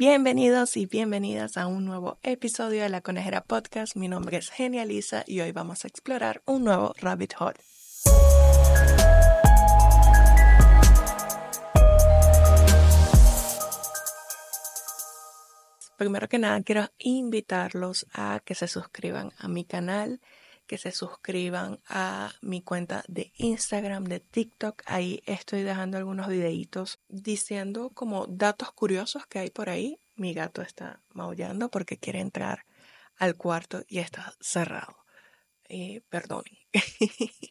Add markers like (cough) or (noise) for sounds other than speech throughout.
Bienvenidos y bienvenidas a un nuevo episodio de la Conejera Podcast. Mi nombre es Genialisa y hoy vamos a explorar un nuevo rabbit hole. Primero que nada, quiero invitarlos a que se suscriban a mi canal que se suscriban a mi cuenta de Instagram, de TikTok. Ahí estoy dejando algunos videitos diciendo como datos curiosos que hay por ahí. Mi gato está maullando porque quiere entrar al cuarto y está cerrado. Eh, perdonen. (laughs)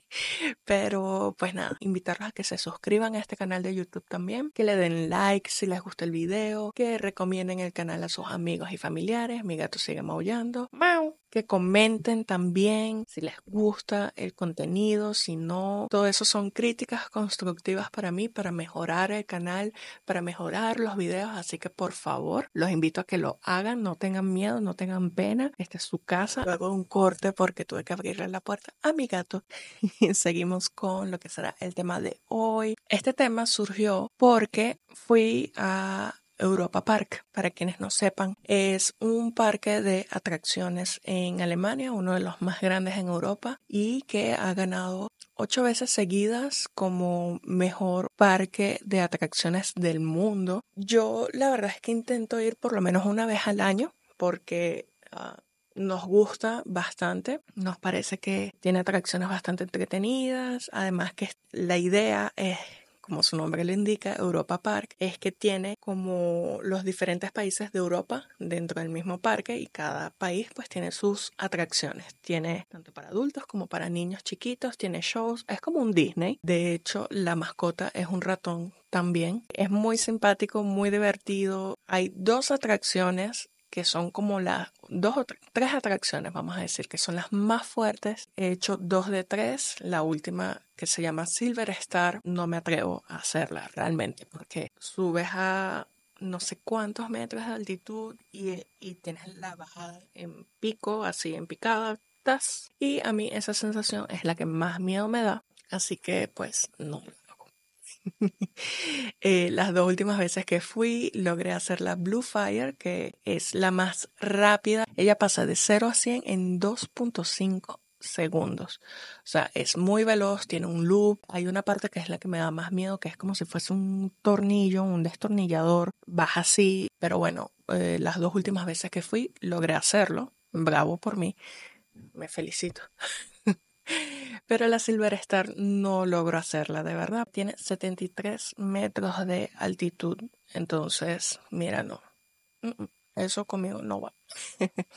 Pero pues nada, invitarlos a que se suscriban a este canal de YouTube también, que le den like si les gusta el video, que recomienden el canal a sus amigos y familiares. Mi gato sigue maullando. ¡Mau! Que comenten también si les gusta el contenido, si no. Todo eso son críticas constructivas para mí, para mejorar el canal, para mejorar los videos. Así que por favor, los invito a que lo hagan, no tengan miedo, no tengan pena. Esta es su casa. Luego un corte porque tuve que abrirle la puerta a mi gato. (laughs) Y seguimos con lo que será el tema de hoy. Este tema surgió porque fui a Europa Park. Para quienes no sepan, es un parque de atracciones en Alemania, uno de los más grandes en Europa y que ha ganado ocho veces seguidas como mejor parque de atracciones del mundo. Yo la verdad es que intento ir por lo menos una vez al año porque ah, nos gusta bastante, nos parece que tiene atracciones bastante entretenidas, además que la idea es como su nombre le indica, Europa Park, es que tiene como los diferentes países de Europa dentro del mismo parque y cada país pues tiene sus atracciones. Tiene tanto para adultos como para niños chiquitos, tiene shows, es como un Disney. De hecho, la mascota es un ratón también. Es muy simpático, muy divertido. Hay dos atracciones que son como las dos o tres atracciones, vamos a decir, que son las más fuertes. He hecho dos de tres. La última, que se llama Silver Star, no me atrevo a hacerla realmente, porque subes a no sé cuántos metros de altitud y, y tienes la bajada en pico, así en picadas. Y a mí esa sensación es la que más miedo me da. Así que pues no, (laughs) Eh, las dos últimas veces que fui logré hacer la Blue Fire, que es la más rápida. Ella pasa de 0 a 100 en 2.5 segundos. O sea, es muy veloz, tiene un loop. Hay una parte que es la que me da más miedo, que es como si fuese un tornillo, un destornillador. Baja así, pero bueno, eh, las dos últimas veces que fui logré hacerlo. Bravo por mí. Me felicito. (laughs) Pero la Silver Star no logró hacerla, de verdad. Tiene 73 metros de altitud. Entonces, mira, no. Eso conmigo no va. (laughs)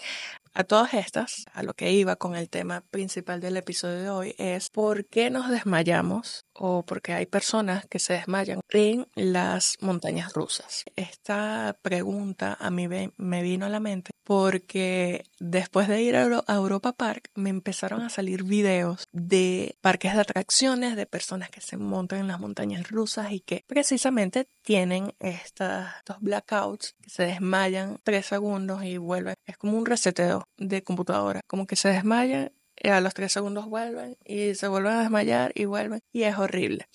A todas estas, a lo que iba con el tema principal del episodio de hoy es por qué nos desmayamos o por qué hay personas que se desmayan en las montañas rusas. Esta pregunta a mí me vino a la mente porque después de ir a Europa Park me empezaron a salir videos de parques de atracciones, de personas que se montan en las montañas rusas y que precisamente tienen estos blackouts, que se desmayan tres segundos y vuelven. Es como un reseteo de computadora, como que se desmayan, y a los tres segundos vuelven y se vuelven a desmayar y vuelven y es horrible.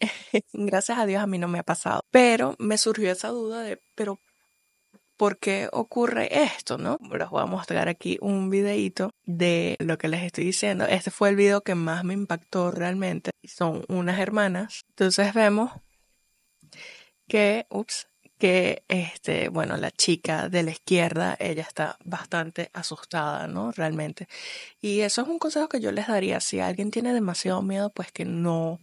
(laughs) Gracias a Dios a mí no me ha pasado, pero me surgió esa duda de, pero ¿por qué ocurre esto, no? Les voy a mostrar aquí un videito de lo que les estoy diciendo. Este fue el video que más me impactó realmente. Son unas hermanas. Entonces vemos que, ups, que, este, bueno, la chica de la izquierda, ella está bastante asustada, ¿no? Realmente. Y eso es un consejo que yo les daría. Si alguien tiene demasiado miedo, pues que no,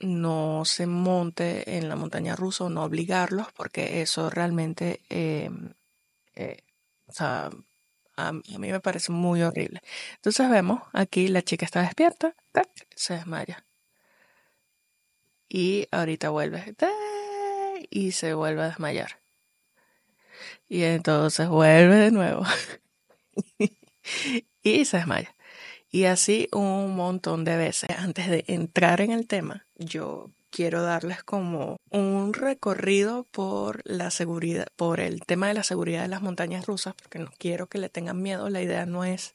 no se monte en la montaña rusa o no obligarlos, porque eso realmente, em, eh, o sea, a, mí me parece muy horrible. Entonces vemos, aquí la chica está despierta, se desmaya. Y ahorita vuelve y se vuelve a desmayar. Y entonces vuelve de nuevo (laughs) y se desmaya. Y así un montón de veces. Antes de entrar en el tema, yo quiero darles como un recorrido por la seguridad, por el tema de la seguridad de las montañas rusas, porque no quiero que le tengan miedo. La idea no es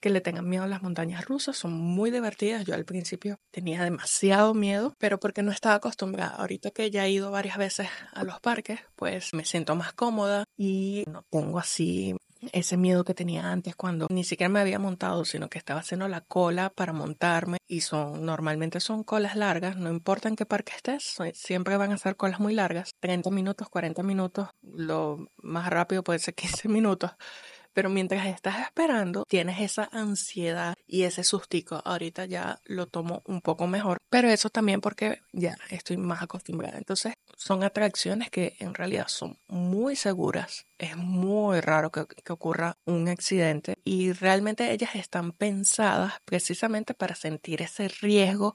que le tengan miedo a las montañas rusas, son muy divertidas. Yo al principio tenía demasiado miedo, pero porque no estaba acostumbrada. Ahorita que ya he ido varias veces a los parques, pues me siento más cómoda y no tengo así ese miedo que tenía antes cuando ni siquiera me había montado, sino que estaba haciendo la cola para montarme y son normalmente son colas largas, no importa en qué parque estés, siempre van a ser colas muy largas, 30 minutos, 40 minutos, lo más rápido puede ser 15 (laughs) minutos. Pero mientras estás esperando, tienes esa ansiedad y ese sustico. Ahorita ya lo tomo un poco mejor, pero eso también porque ya estoy más acostumbrada. Entonces, son atracciones que en realidad son muy seguras es muy raro que, ocurra un accidente y realmente ellas están pensadas precisamente para sentir ese riesgo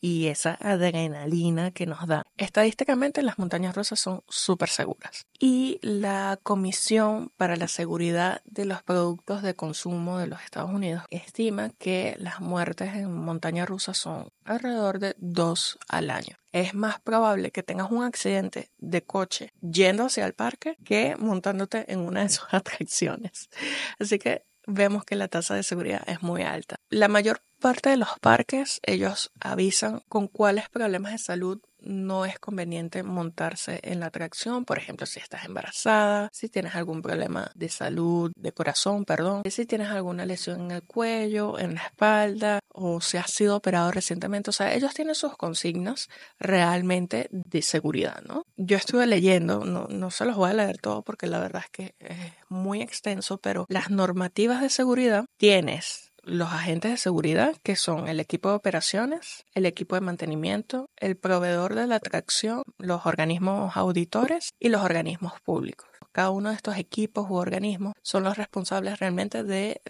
y esa adrenalina que nos da. Estadísticamente las montañas rusas son súper seguras y la Comisión para la Seguridad de los Productos de Consumo de los Estados Unidos estima que las muertes en montañas rusas son alrededor de dos al año. Es más probable que tengas un accidente de coche yendo hacia el parque que montando en una de sus (laughs) atracciones. Así que vemos que la tasa de seguridad es muy alta. La mayor parte de los parques, ellos avisan con cuáles problemas de salud no es conveniente montarse en la atracción, por ejemplo, si estás embarazada, si tienes algún problema de salud, de corazón, perdón, si tienes alguna lesión en el cuello, en la espalda o si has sido operado recientemente, o sea, ellos tienen sus consignas realmente de seguridad, ¿no? Yo estuve leyendo, no, no se los voy a leer todo porque la verdad es que es muy extenso, pero las normativas de seguridad tienes los agentes de seguridad, que son el equipo de operaciones, el equipo de mantenimiento, el proveedor de la atracción, los organismos auditores y los organismos públicos. Cada uno de estos equipos u organismos son los responsables realmente de,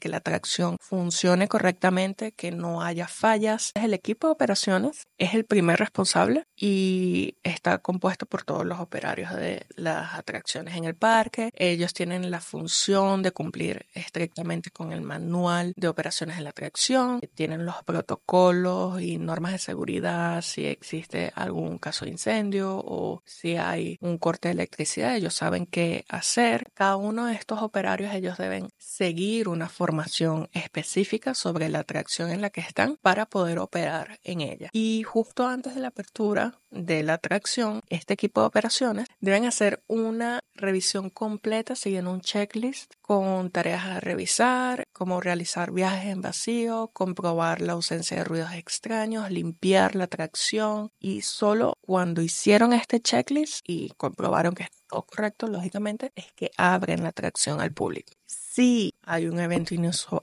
que la atracción funcione correctamente, que no haya fallas. El equipo de operaciones es el primer responsable y está compuesto por todos los operarios de las atracciones en el parque. Ellos tienen la función de cumplir estrictamente con el manual de operaciones de la atracción, tienen los protocolos y normas de seguridad si existe algún caso de incendio o si hay un corte de electricidad. Ellos saben qué hacer. Cada uno de estos operarios ellos deben seguir una formación específica sobre la atracción en la que están para poder operar en ella. Y justo antes de la apertura de la atracción, este equipo de operaciones deben hacer una revisión completa siguiendo un checklist con tareas a revisar, como realizar viajes en vacío, comprobar la ausencia de ruidos extraños, limpiar la atracción y solo cuando hicieron este checklist y comprobaron que está todo correcto, lógicamente, es que abren la atracción al público. Si hay un evento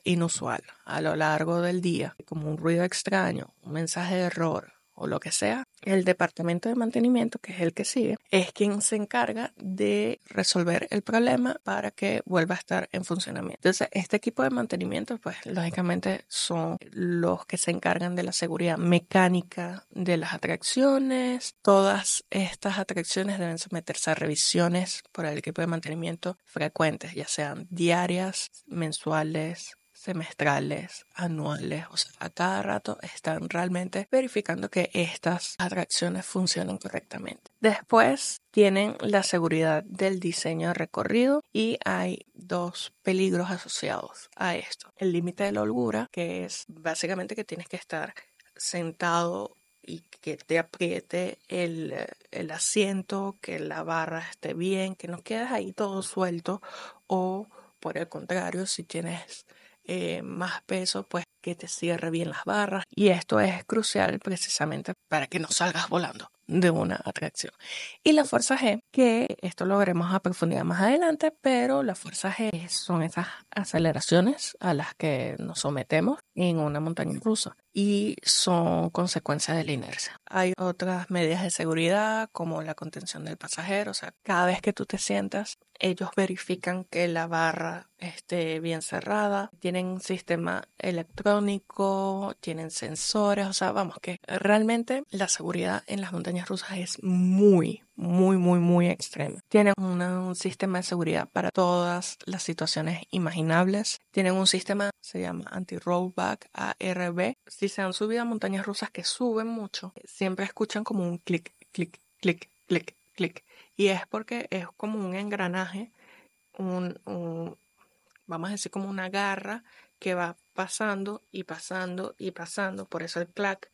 inusual a lo largo del día, como un ruido extraño, un mensaje de error, o lo que sea, el departamento de mantenimiento, que es el que sigue, es quien se encarga de resolver el problema para que vuelva a estar en funcionamiento. Entonces, este equipo de mantenimiento, pues lógicamente son los que se encargan de la seguridad mecánica de las atracciones. Todas estas atracciones deben someterse a revisiones por el equipo de mantenimiento frecuentes, ya sean diarias, mensuales, semestrales, anuales, o sea, a cada rato están realmente verificando que estas atracciones funcionan correctamente. Después tienen la seguridad del diseño de recorrido y hay dos peligros asociados a esto. El límite de la holgura, que es básicamente que tienes que estar sentado y que te apriete el, el, asiento, que la barra esté bien, que no quedes ahí todo suelto o por el contrario, si tienes eh, más peso, pues que te cierre bien las barras. Y esto es crucial precisamente para que no salgas volando de una atracción. Y la fuerza G, que esto lo veremos a profundidad más adelante, pero la fuerza G son esas aceleraciones a las que nos sometemos en una montaña rusa y son consecuencias de la inercia. Hay otras medidas de seguridad como la contención del pasajero, o sea, cada vez que tú te sientas, ellos verifican que la barra esté bien cerrada, tienen un sistema electrónico, tienen sensores, o sea, vamos, que realmente la seguridad en las montañas rusas es muy, muy, muy, muy extrema. Tienen un sistema de seguridad para todas las situaciones imaginables. Tienen un sistema, se llama anti-rollback, ARB. Si se han subido a montañas rusas que suben mucho, siempre escuchan como un clic, clic, clic, clic, clic. Y es porque es como un engranaje, un, un vamos a decir como una garra que va pasando y pasando y pasando, por eso el clac,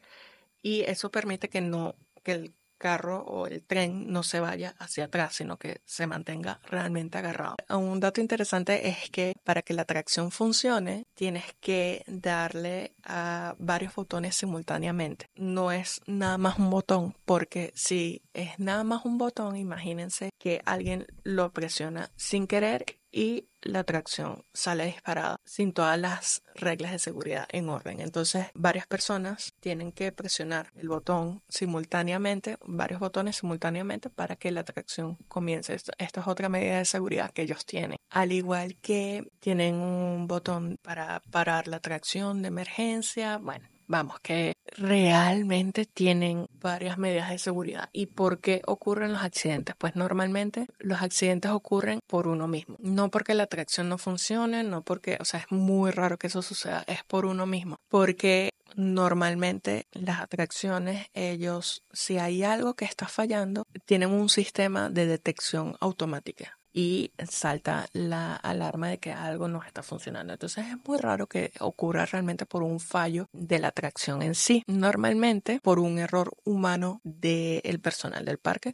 y eso permite que no, que el carro o el tren no se vaya hacia atrás, sino que se mantenga realmente agarrado. Un dato interesante es que para que la tracción funcione, tienes que darle a varios botones simultáneamente. No es nada más un botón, porque si es nada más un botón, imagínense que alguien lo presiona sin querer y la tracción sale disparada sin todas las reglas de seguridad en orden. Entonces, varias personas tienen que presionar el botón simultáneamente, varios botones simultáneamente para que la tracción comience. Esta es otra medida de seguridad que ellos tienen. Al igual que tienen un botón para parar la tracción de emergencia, bueno, vamos, que realmente tienen varias medidas de seguridad. ¿Y por qué ocurren los accidentes? Pues normalmente los accidentes ocurren por uno mismo. No porque la tracción no funcione, no porque, o sea, es muy raro que eso suceda, es por uno mismo. Porque normalmente las atracciones, ellos, si hay algo que está fallando, tienen un sistema de detección automática y salta la alarma de que algo no está funcionando. Entonces es muy raro que ocurra realmente por un fallo de la atracción en sí. Normalmente por un error humano del personal del parque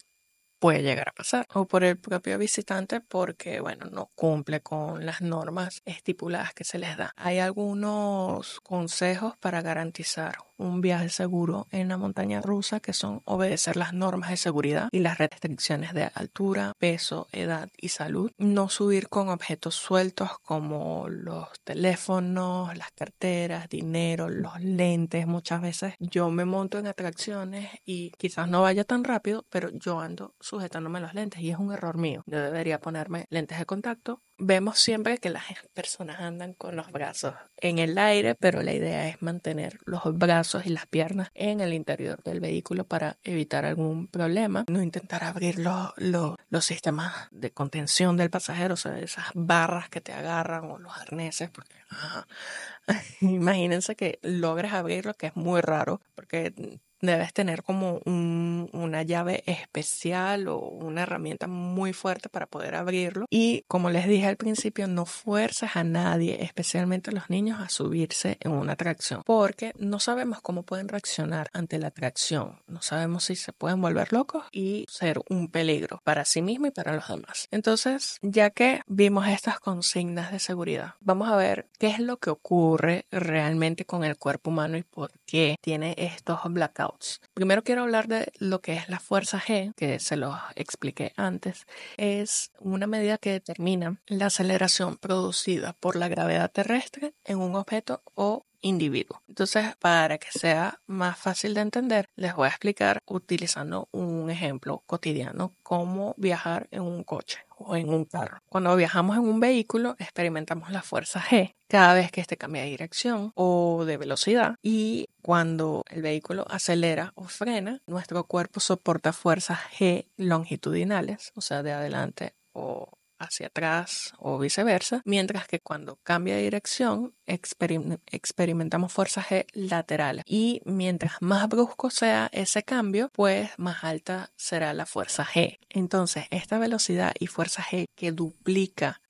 puede llegar a pasar o por el propio visitante porque bueno no cumple con las normas estipuladas que se les da hay algunos consejos para garantizar un viaje seguro en la montaña rusa, que son obedecer las normas de seguridad y las restricciones de altura, peso, edad y salud. No subir con objetos sueltos como los teléfonos, las carteras, dinero, los lentes. Muchas veces yo me monto en atracciones y quizás no vaya tan rápido, pero yo ando sujetándome los lentes y es un error mío. Yo debería ponerme lentes de contacto vemos siempre que las personas andan con los brazos en el aire, pero la idea es mantener los brazos y las piernas en el interior del vehículo para evitar algún problema. No intentar abrir los, los, sistemas de contención del pasajero, o sea, esas barras que te agarran o los arneses, porque (laughs) imagínense que logres abrirlo, que es muy raro, porque debes tener como una llave especial o una herramienta muy fuerte para poder abrirlo. Y como les dije al principio, no fuerzas a nadie, especialmente a los niños, a subirse en una atracción, porque no sabemos cómo pueden reaccionar ante la atracción. No sabemos si se pueden volver locos y ser un peligro para sí mismo y para los demás. Entonces, ya que vimos estas consignas de seguridad, vamos a ver qué es lo que ocurre realmente con el cuerpo humano y por qué tiene estos blackouts Primero quiero hablar de lo que es la fuerza G, que se lo expliqué antes. Es una medida que determina la aceleración producida por la gravedad terrestre en un objeto o individuo. Entonces, para que sea más fácil de entender, les voy a explicar utilizando un ejemplo cotidiano cómo viajar en un coche o en un carro. Cuando viajamos en un vehículo, experimentamos la fuerza G cada vez que este cambia de dirección o de velocidad y cuando el vehículo acelera o frena, nuestro cuerpo soporta fuerzas G longitudinales, o sea, de adelante o hacia atrás o viceversa, mientras que cuando cambia de dirección experimentamos fuerzas G laterales y mientras más brusco sea ese cambio, pues más alta será la fuerza G. Entonces, esta velocidad y fuerza G que duplica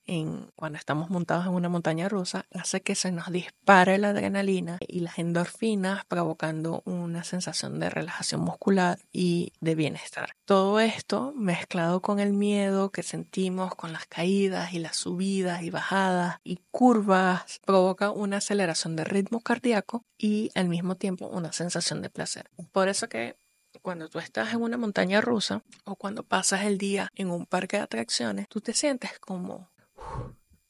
cuando estamos montados en una montaña rusa hace que se nos dispare la adrenalina y las endorfinas provocando una sensación de relajación muscular y de bienestar. Todo esto mezclado con el miedo que sentimos con las caídas y las subidas y bajadas y curvas provoca una aceleración de ritmo cardíaco y al mismo tiempo una sensación de placer. Por eso que cuando tú estás en una montaña rusa o cuando pasas el día en un parque de atracciones, tú te sientes como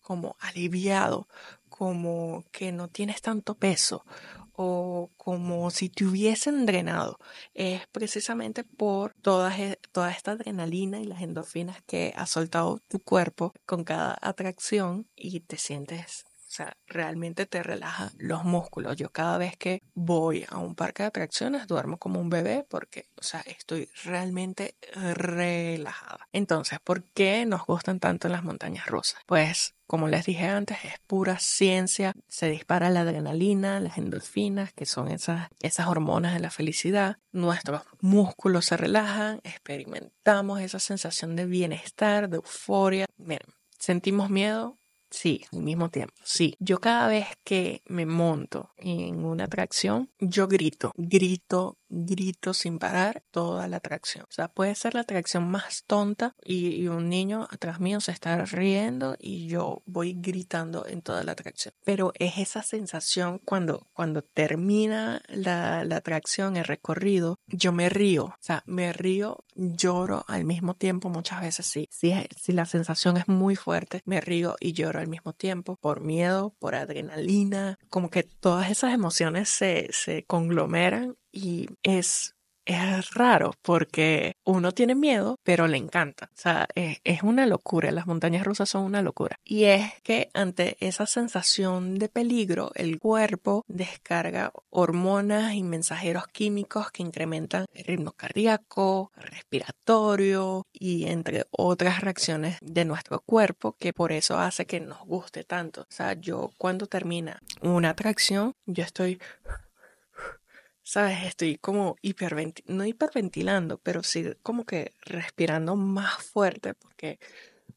como aliviado, como que no tienes tanto peso o como si te hubiesen drenado. Es precisamente por toda, toda esta adrenalina y las endorfinas que ha soltado tu cuerpo con cada atracción y te sientes sea, realmente te relaja los músculos. Yo cada vez que voy a un parque de atracciones duermo como un bebé porque, o sea, estoy realmente relajada. Entonces, ¿por qué nos gustan tanto las montañas rusas? Pues como les dije antes, es pura ciencia. Se dispara la adrenalina, las endorfinas, que son esas, esas hormonas de la felicidad. Nuestros músculos se relajan, experimentamos esa sensación de bienestar, de euforia. Miren, sentimos miedo, Sí, al mismo tiempo, sí. Yo cada vez que me monto en una atracción, yo grito, grito, grito sin parar toda la atracción. O sea, puede ser la atracción más tonta y, un niño atrás mío se está riendo y yo voy gritando en toda la atracción. Pero es esa sensación cuando, cuando termina la, la atracción, el recorrido, yo me río. O sea, me río, lloro al mismo tiempo muchas veces, sí. Si, si la sensación es muy fuerte, me río y lloro al mismo tiempo, por miedo, por adrenalina, como que todas esas emociones se, se conglomeran y es es raro porque uno tiene miedo, pero le encanta. O sea, es, una locura. Las montañas rusas son una locura. Y es que ante esa sensación de peligro, el cuerpo descarga hormonas y mensajeros químicos que incrementan el ritmo cardíaco, respiratorio y entre otras reacciones de nuestro cuerpo que por eso hace que nos guste tanto. O sea, yo cuando termina una atracción, yo estoy ¿sabes? Estoy como hiperventilando, no hiperventilando, pero sí como que respirando más fuerte porque,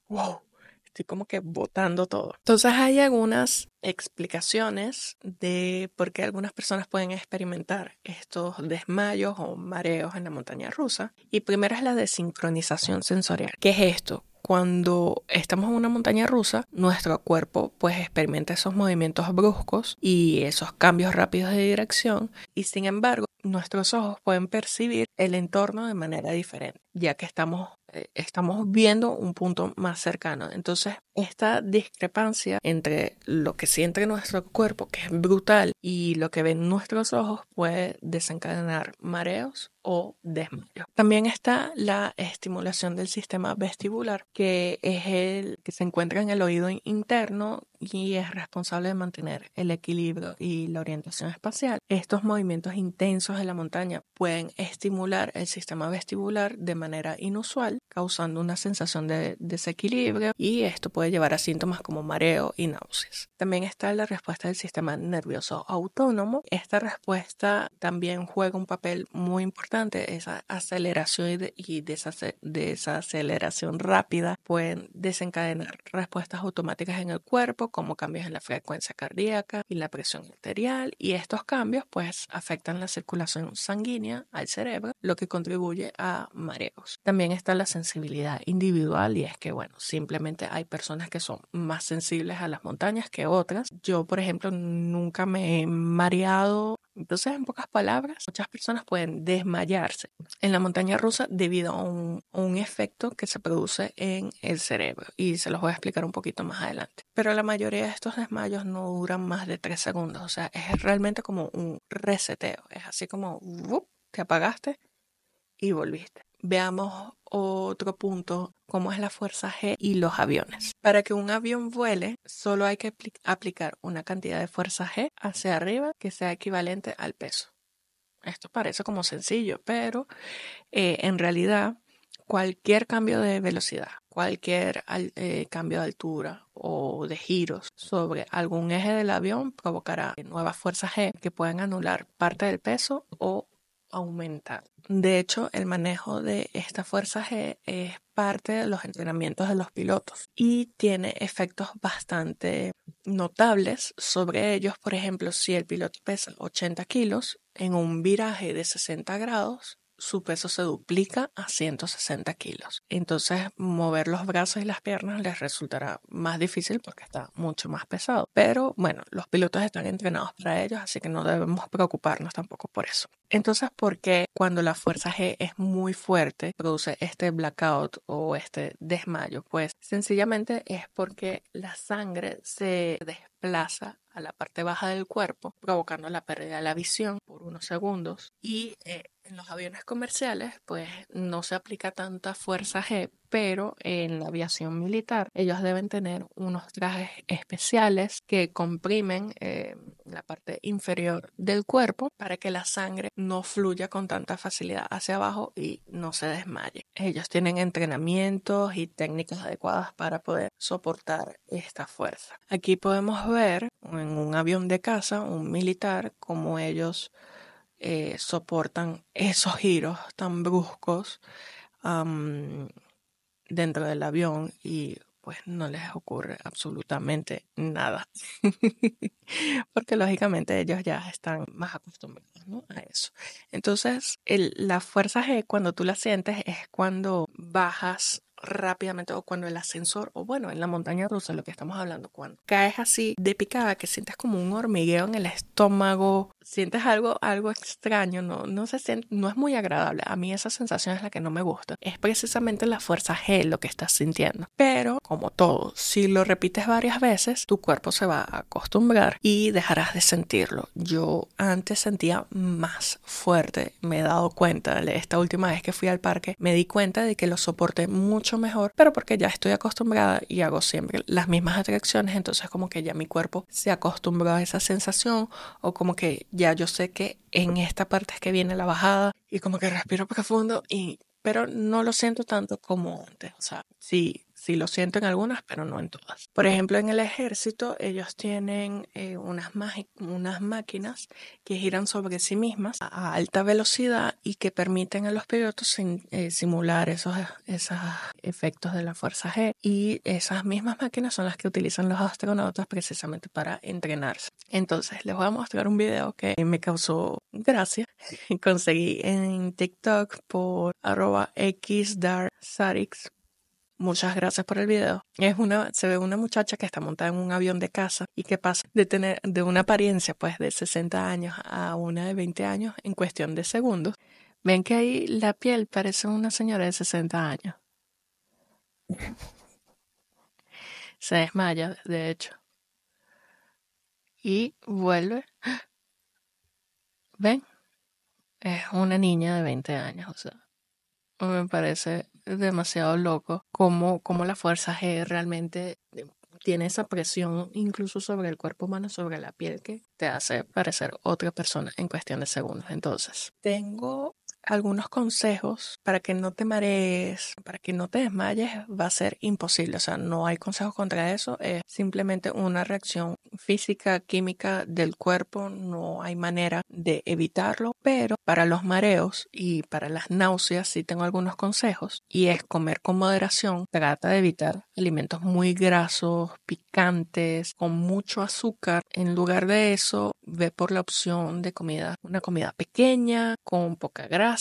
wow, estoy como que botando todo. Entonces hay algunas explicaciones de por qué algunas personas pueden experimentar estos desmayos o mareos en la montaña rusa. Y primero es la desincronización sensorial. ¿Qué es esto? cuando estamos en una montaña rusa, nuestro cuerpo pues experimenta esos movimientos bruscos y esos cambios rápidos de dirección y sin embargo nuestros ojos pueden percibir el entorno de manera diferente, ya que estamos estamos viendo un punto más cercano. Entonces, esta discrepancia entre lo que siente nuestro cuerpo, que es brutal, y lo que ven nuestros ojos puede desencadenar mareos o desmayos. También está la estimulación del sistema vestibular, que es el que se encuentra en el oído interno y es responsable de mantener el equilibrio y la orientación espacial. Estos movimientos intensos en la montaña pueden estimular el sistema vestibular de manera inusual causando una sensación de desequilibrio y esto puede llevar a síntomas como mareo y náuseas. También está la respuesta del sistema nervioso autónomo. Esta respuesta también juega un papel muy importante. Esa aceleración y desaceleración rápida pueden desencadenar respuestas automáticas en el cuerpo como cambios en la frecuencia cardíaca y la presión arterial y estos cambios pues afectan la circulación sanguínea al cerebro, lo que contribuye a mareos. También está la sensibilidad individual y es que, bueno, simplemente hay personas que son más sensibles a las montañas que otras. Yo, por ejemplo, nunca me he mareado. Entonces, en pocas palabras, muchas personas pueden desmayarse en la montaña rusa debido a un, un efecto que se produce en el cerebro y se los voy a explicar un poquito más adelante. Pero la mayoría de estos desmayos no duran más de tres segundos, o sea, es realmente como un reseteo, es así como, te apagaste y volviste. Veamos otro punto, como es la fuerza G y los aviones. Para que un avión vuele, solo hay que aplicar una cantidad de fuerza G hacia arriba que sea equivalente al peso. Esto parece como sencillo, pero eh, en realidad cualquier cambio de velocidad, cualquier eh, cambio de altura o de giros sobre algún eje del avión provocará nuevas fuerzas G que pueden anular parte del peso o aumentar. De hecho, el manejo de esta fuerza G es parte de los entrenamientos de los pilotos y tiene efectos bastante notables sobre ellos. Por ejemplo, si el piloto pesa 80 kilos en un viraje de 60 grados, su peso se duplica a 160 kilos. Entonces, mover los brazos y las piernas les resultará más difícil porque está mucho más pesado. Pero bueno, los pilotos están entrenados para ellos, así que no debemos preocuparnos tampoco por eso. Entonces, ¿por qué cuando la fuerza G es muy fuerte produce este blackout o este desmayo? Pues sencillamente es porque la sangre se desplaza a la parte baja del cuerpo, provocando la pérdida de la visión por unos segundos. Y eh, en los aviones comerciales, pues no se aplica tanta fuerza G, pero en la aviación militar ellos deben tener unos trajes especiales que comprimen eh, la parte inferior del cuerpo para que la sangre no fluya con tanta facilidad hacia abajo y no se desmaye. Ellos tienen entrenamientos y técnicas adecuadas para poder soportar esta fuerza. Aquí podemos ver en un avión de caza, un militar, como ellos eh, soportan esos giros tan bruscos dentro del avión y pues no les ocurre absolutamente nada. (laughs) Porque lógicamente ellos ya están más acostumbrados a eso. Entonces, la fuerza G, cuando tú la sientes, es cuando bajas rápidamente o cuando el ascensor o bueno en la montaña rusa lo que estamos hablando cuando caes así de picada que sientes como un hormigueo en el estómago sientes algo algo extraño no no se no es muy agradable. A mí esa sensación es la que no me gusta. Es precisamente la fuerza G lo que estás sintiendo. Pero como todo si lo repites varias veces tu cuerpo se va a acostumbrar y dejarás de sentirlo. Yo antes sentía más fuerte. Me he dado cuenta esta última vez que fui al parque me di cuenta de que lo soporté mucho mejor, pero porque ya estoy acostumbrada y hago siempre las mismas atracciones, entonces como que ya mi cuerpo se acostumbró a esa sensación o como que ya yo sé que en esta parte es que viene la bajada. Y como que respiro profundo y pero no lo siento tanto como antes, o sea, sí Sí lo siento en algunas, pero no en todas. Por ejemplo, en el ejército ellos tienen eh, unas, unas máquinas que giran sobre sí mismas a alta velocidad y que permiten a los pilotos eh, simular esos, esos efectos de la fuerza G. Y esas mismas máquinas son las que utilizan los astronautas precisamente para entrenarse. Entonces, les voy a mostrar un video que me causó gracia. (laughs) Conseguí en TikTok por arroba Muchas gracias por el video. Es una, se ve una muchacha que está montada en un avión de casa y que pasa de tener de una apariencia pues de 60 años a una de 20 años en cuestión de segundos. Ven que ahí la piel parece una señora de 60 años. Se desmaya, de hecho. Y vuelve. (gasps) ¿Ven? Es una niña de 20 años, o sea, me parece demasiado loco cómo, cómo la fuerza G realmente tiene esa presión incluso sobre el cuerpo humano, sobre la piel, que te hace parecer otra persona en cuestión de segundos. Entonces, tengo algunos consejos para que no te marees, para que no te desmayes, va a ser imposible. O sea, no hay consejos contra eso. Es simplemente una reacción física, química del cuerpo. No hay manera de evitarlo. Pero para los mareos y para las náuseas sí tengo algunos consejos. Y es comer con moderación. Trata de evitar alimentos muy grasos, picantes, con mucho azúcar. En lugar de eso, ve por la opción de comida, una comida pequeña, con poca grasa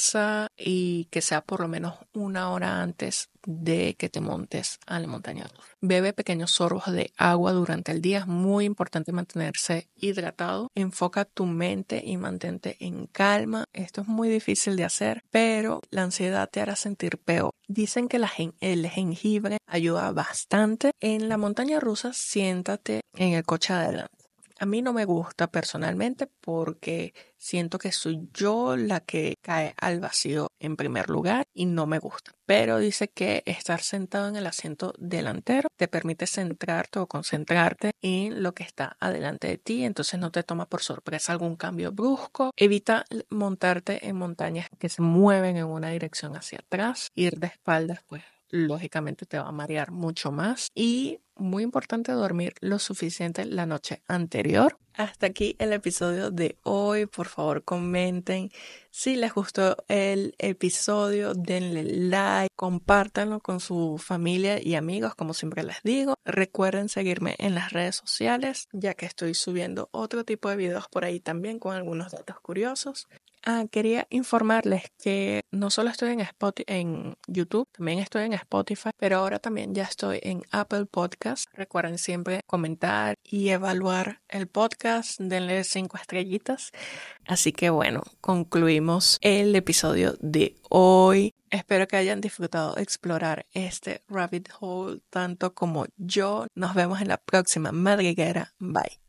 y que sea por lo menos una hora antes de que te montes a la montaña Bebe pequeños sorbos de agua durante el día. Es muy importante mantenerse hidratado. Enfoca tu mente y mantente en calma. Esto es muy difícil de hacer, pero la ansiedad te hará sentir peor. Dicen que el jengibre ayuda bastante. En la montaña rusa, siéntate en el coche adelante a mí no me gusta personalmente porque siento que soy yo la que cae al vacío en primer lugar y no me gusta. Pero dice que estar sentado en el asiento delantero te permite centrarte o concentrarte en lo que está adelante de ti, entonces no te toma por sorpresa algún cambio brusco. Evita montarte en montañas que se mueven en una dirección hacia atrás, ir de espaldas pues lógicamente te va a marear mucho más y muy importante dormir lo suficiente la noche anterior. Hasta aquí el episodio de hoy. Por favor, comenten si les gustó el episodio, denle like, compártanlo con su familia y amigos, como siempre les digo. Recuerden seguirme en las redes sociales, ya que estoy subiendo otro tipo de videos por ahí también con algunos datos curiosos. Ah, quería informarles que no solo estoy en, Spotify, en YouTube, también estoy en Spotify, pero ahora también ya estoy en Apple Podcast. Recuerden siempre comentar y evaluar el podcast, denle cinco estrellitas. Así que bueno, concluimos el episodio de hoy. Espero que hayan disfrutado explorar este rabbit hole tanto como yo. Nos vemos en la próxima madriguera. Bye.